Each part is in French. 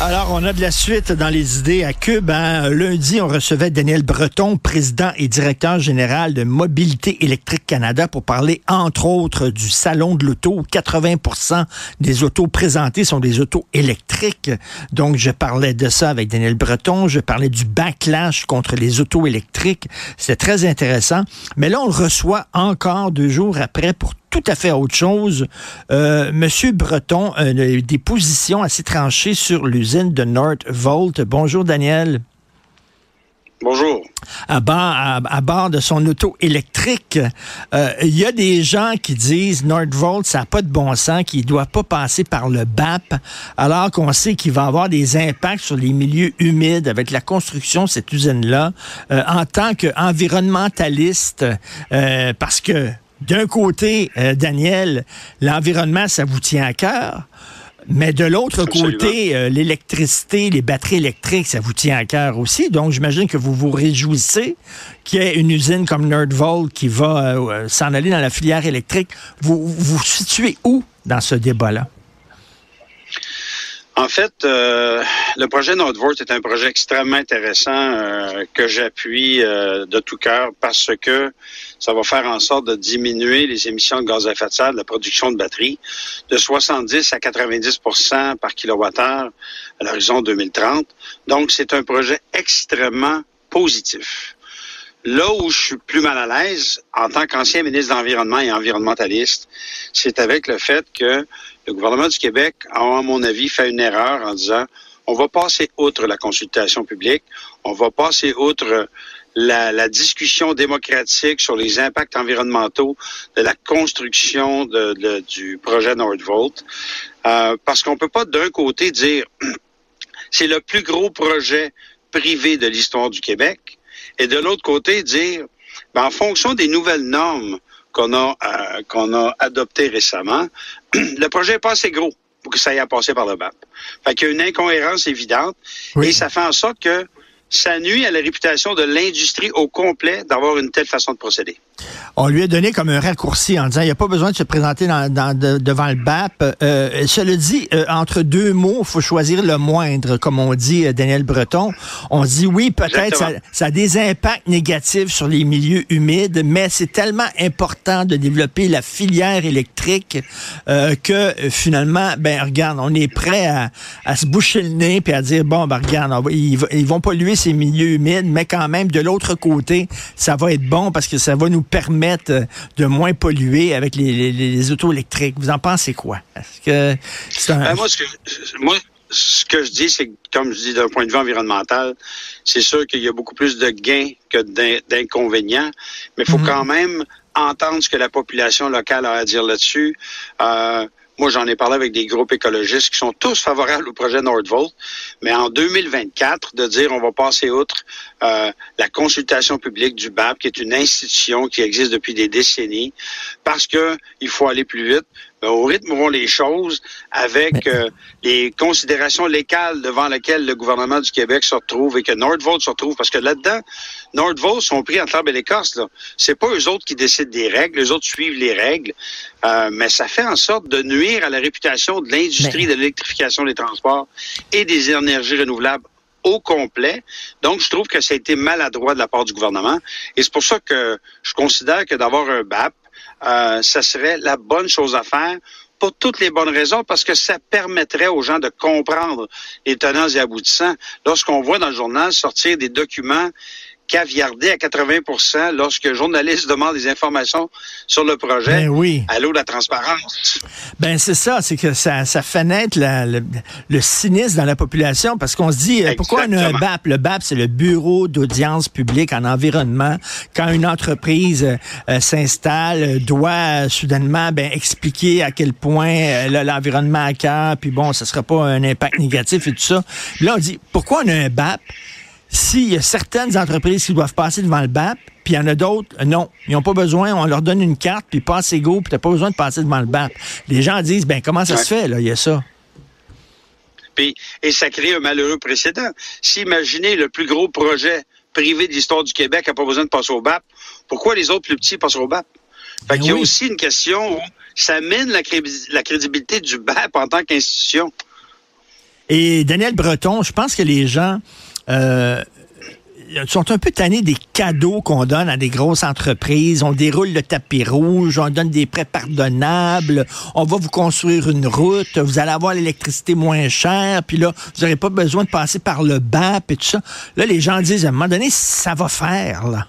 Alors, on a de la suite dans les idées à Cube. Hein. Lundi, on recevait Daniel Breton, président et directeur général de Mobilité électrique Canada, pour parler, entre autres, du salon de l'auto. 80% des autos présentées sont des autos électriques. Donc, je parlais de ça avec Daniel Breton. Je parlais du backlash contre les autos électriques. C'est très intéressant. Mais là, on le reçoit encore deux jours après pour tout à fait autre chose. Euh, Monsieur Breton a des positions assez tranchées sur l'usine de Northvolt. Bonjour, Daniel. Bonjour. À bord, à, bord, de son auto électrique, euh, il y a des gens qui disent Nordvolt, ça n'a pas de bon sens, qu'il ne doit pas passer par le BAP, alors qu'on sait qu'il va avoir des impacts sur les milieux humides avec la construction de cette usine-là. Euh, en tant qu'environnementaliste, euh, parce que d'un côté, euh, Daniel, l'environnement, ça vous tient à cœur. Mais de l'autre côté, euh, l'électricité, les batteries électriques, ça vous tient à cœur aussi. Donc, j'imagine que vous vous réjouissez qu'il y ait une usine comme Nerdvolt qui va euh, s'en aller dans la filière électrique. Vous vous situez où dans ce débat-là? En fait, euh, le projet Nordvolt est un projet extrêmement intéressant euh, que j'appuie euh, de tout cœur parce que ça va faire en sorte de diminuer les émissions de gaz à effet de serre de la production de batteries de 70 à 90% par kilowattheure à l'horizon 2030. Donc, c'est un projet extrêmement positif. Là où je suis plus mal à l'aise, en tant qu'ancien ministre de l'Environnement et environnementaliste, c'est avec le fait que le gouvernement du Québec a, à mon avis, fait une erreur en disant on va passer outre la consultation publique, on va passer outre la, discussion démocratique sur les impacts environnementaux de la construction du projet Nordvolt, euh, parce qu'on peut pas d'un côté dire c'est le plus gros projet privé de l'histoire du Québec, et de l'autre côté dire ben, en fonction des nouvelles normes qu'on a euh, qu'on a adoptées récemment, le projet n'est pas assez gros pour que ça aille à passer par le BAP. Fait qu'il y a une incohérence évidente et ça fait en sorte que ça nuit à la réputation de l'industrie au complet d'avoir une telle façon de procéder. On lui a donné comme un raccourci en disant il n'y a pas besoin de se présenter devant le BAP. Euh, cela dit, euh, entre deux mots, il faut choisir le moindre, comme on dit euh, Daniel Breton. On dit oui, peut-être ça, ça, a des impacts négatifs sur les milieux humides, mais c'est tellement important de développer la filière électrique que finalement, ben regarde, on est prêt à, se boucher le nez puis à dire bon, ben regarde, ils, ils vont polluer ces milieux humides, mais quand même de l'autre côté, ça va être bon parce que ça va nous permettre de moins polluer avec les, autos électriques. Vous en pensez quoi? Est-ce que c'est un... Ben, moi, ce que, je dis, c'est comme je dis d'un point de vue environnemental, c'est sûr qu'il y a beaucoup plus de gains que d'inconvénients, mais il faut mhm. quand même entendre ce que la population locale a à dire là-dessus. Euh, moi, j'en ai parlé avec des groupes écologistes qui sont tous favorables au projet Nordvolt, mais en 2024, de dire on va passer outre euh, la consultation publique du BAP, qui est une institution qui existe depuis des décennies, parce que il faut aller plus vite. Ben, au rythme où vont les choses, avec euh, les considérations locales devant lesquelles le gouvernement du Québec se retrouve et que Nordvolt se retrouve, parce que là-dedans, Nordvolt sont pris en l'arbre et l'écorce. C'est pas eux autres qui décident des règles, les autres suivent les règles, euh, mais ça fait en sorte de nuire à la réputation de l'industrie de l'électrification des transports et des énergies renouvelables au complet. Donc, je trouve que ça a été maladroit de la part du gouvernement. Et c'est pour ça que je considère que d'avoir un BAP, euh, ça serait la bonne chose à faire pour toutes les bonnes raisons, parce que ça permettrait aux gens de comprendre les tenants et aboutissants. Lorsqu'on voit dans le journal sortir des documents caviardé à 80 lorsque un journaliste demande des informations sur le projet ben oui. à de la transparence. Ben c'est ça, c'est que ça, ça fait naître le, cynisme dans la population parce qu'on se dit euh, pourquoi on a un BAP? Le BAP, c'est le Bureau d'audience publique en environnement. Quand une entreprise euh, euh, s'installe, doit soudainement ben, expliquer à quel point l'environnement a cœur, puis bon, ça sera pas un impact négatif et tout ça. là, on dit pourquoi on a un BAP? S'il y a certaines entreprises qui doivent passer devant le BAP, puis il y en a d'autres, non, ils n'ont pas besoin, on leur donne une carte, puis passe go, puis tu n'as pas besoin de passer devant le BAP. Les gens disent, ben comment ça se fait, là, il y a ça. Puis, et ça crée un malheureux précédent. Si imaginez le plus gros projet privé de l'histoire du Québec n'a pas besoin de passer au BAP, pourquoi les autres plus petits passent au BAP? Fait Ben qu'il y a oui. aussi une question où ça mine la, cré- la crédibilité du BAP en tant qu'institution. Et Daniel Breton, je pense que les gens euh, sont un peu tannés des cadeaux qu'on donne à des grosses entreprises. On déroule le tapis rouge, on donne des prêts pardonnables, on va vous construire une route, vous allez avoir l'électricité moins chère, puis là, vous n'aurez pas besoin de passer par le BAP et tout ça. Là, les gens disent, à un moment donné, ça va faire, là.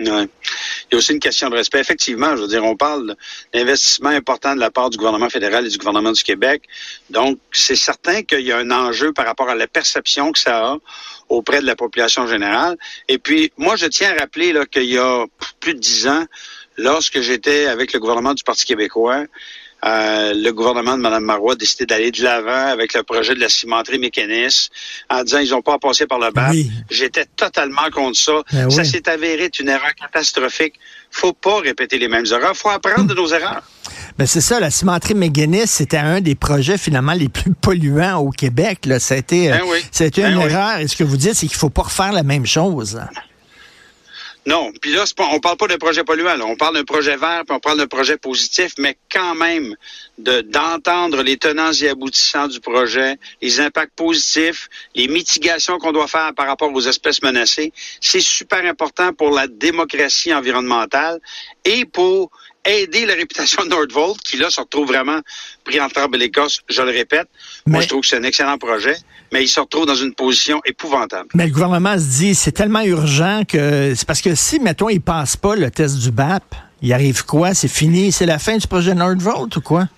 Il y a aussi une question de respect. Effectivement, je veux dire, on parle d'investissement important de la part du gouvernement fédéral et du gouvernement du Québec. Donc, c'est certain qu'il y a un enjeu par rapport à la perception que ça a auprès de la population générale. Et puis, moi, je tiens à rappeler qu'il y a plus de dix ans, lorsque j'étais avec le gouvernement du Parti québécois, euh, le gouvernement de Mme Marois a décidé d'aller de l'avant avec le projet de la cimenterie mécaniste en disant ils n'ont pas à passer par le BAP. Oui. J'étais totalement contre ça. Ben ça oui. s'est avéré être une erreur catastrophique. faut pas répéter les mêmes erreurs. faut apprendre de nos erreurs. Ben c'est ça, la cimenterie McGuinness, c'était un des projets finalement les plus polluants au Québec. Là. Ça a été, euh, Ben oui. ça a été Ben une erreur. Et ce que vous dites, c'est qu'il faut pas refaire la même chose. Non, puis là, pas, on parle pas d'un projet polluant, on parle d'un projet vert, puis on parle d'un projet positif, mais quand même de d'entendre les tenants et aboutissants du projet, les impacts positifs, les mitigations qu'on doit faire par rapport aux espèces menacées, c'est super important pour la démocratie environnementale et pour aider la réputation de Nordvolt, qui là se retrouve vraiment pris en tremble l'Écosse, je le répète. Moi, Mais- je trouve que c'est un excellent projet, mais il se retrouve dans une position épouvantable. Mais le gouvernement se dit, c'est tellement urgent que c'est parce que si, mettons, il passe pas le test du BAP, il arrive quoi? C'est fini? C'est la fin du projet Nordvolt ou quoi?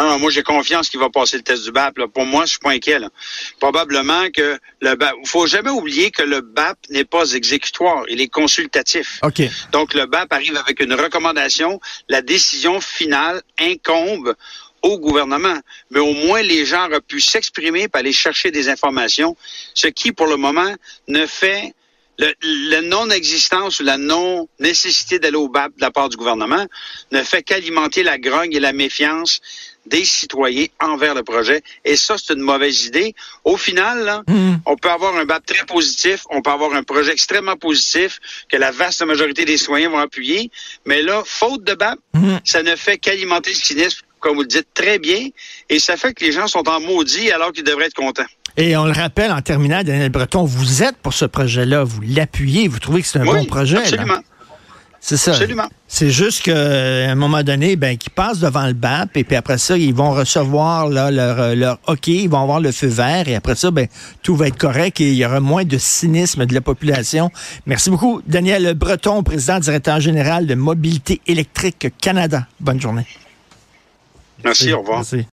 Non, non, moi, j'ai confiance qu'il va passer le test du BAP. là. Pour moi, je suis pas inquiet. là. Probablement que le BAP... Il faut jamais oublier que le BAP n'est pas exécutoire. Il est consultatif. OK. Donc, le BAP arrive avec une recommandation. La décision finale incombe au gouvernement. Mais au moins, les gens auraient pu s'exprimer et aller chercher des informations, ce qui, pour le moment, ne fait le, la non-existence ou la non-nécessité d'aller au BAP de la part du gouvernement ne fait qu'alimenter la grogne et la méfiance des citoyens envers le projet. Et ça, c'est une mauvaise idée. Au final, là, Mhm. on peut avoir un BAP très positif, on peut avoir un projet extrêmement positif que la vaste majorité des citoyens vont appuyer, mais là, faute de BAP, Mhm. ça ne fait qu'alimenter le cynisme, comme vous le dites très bien, et ça fait que les gens sont en maudit alors qu'ils devraient être contents. Et on le rappelle en terminant, Daniel Breton, vous êtes pour ce projet-là, vous l'appuyez, vous trouvez que c'est un oui, bon projet. là. absolument. C'est ça. Absolument. C'est juste qu'à un moment donné, ben, qu'ils passent devant le BAP et puis après ça, ils vont recevoir là, leur, euh, leur OK, ils vont avoir le feu vert et après ça, ben, tout va être correct et il y aura moins de cynisme de la population. Merci beaucoup, Daniel Breton, président directeur général de Mobilité électrique Canada. Bonne journée. Merci, au revoir. Merci.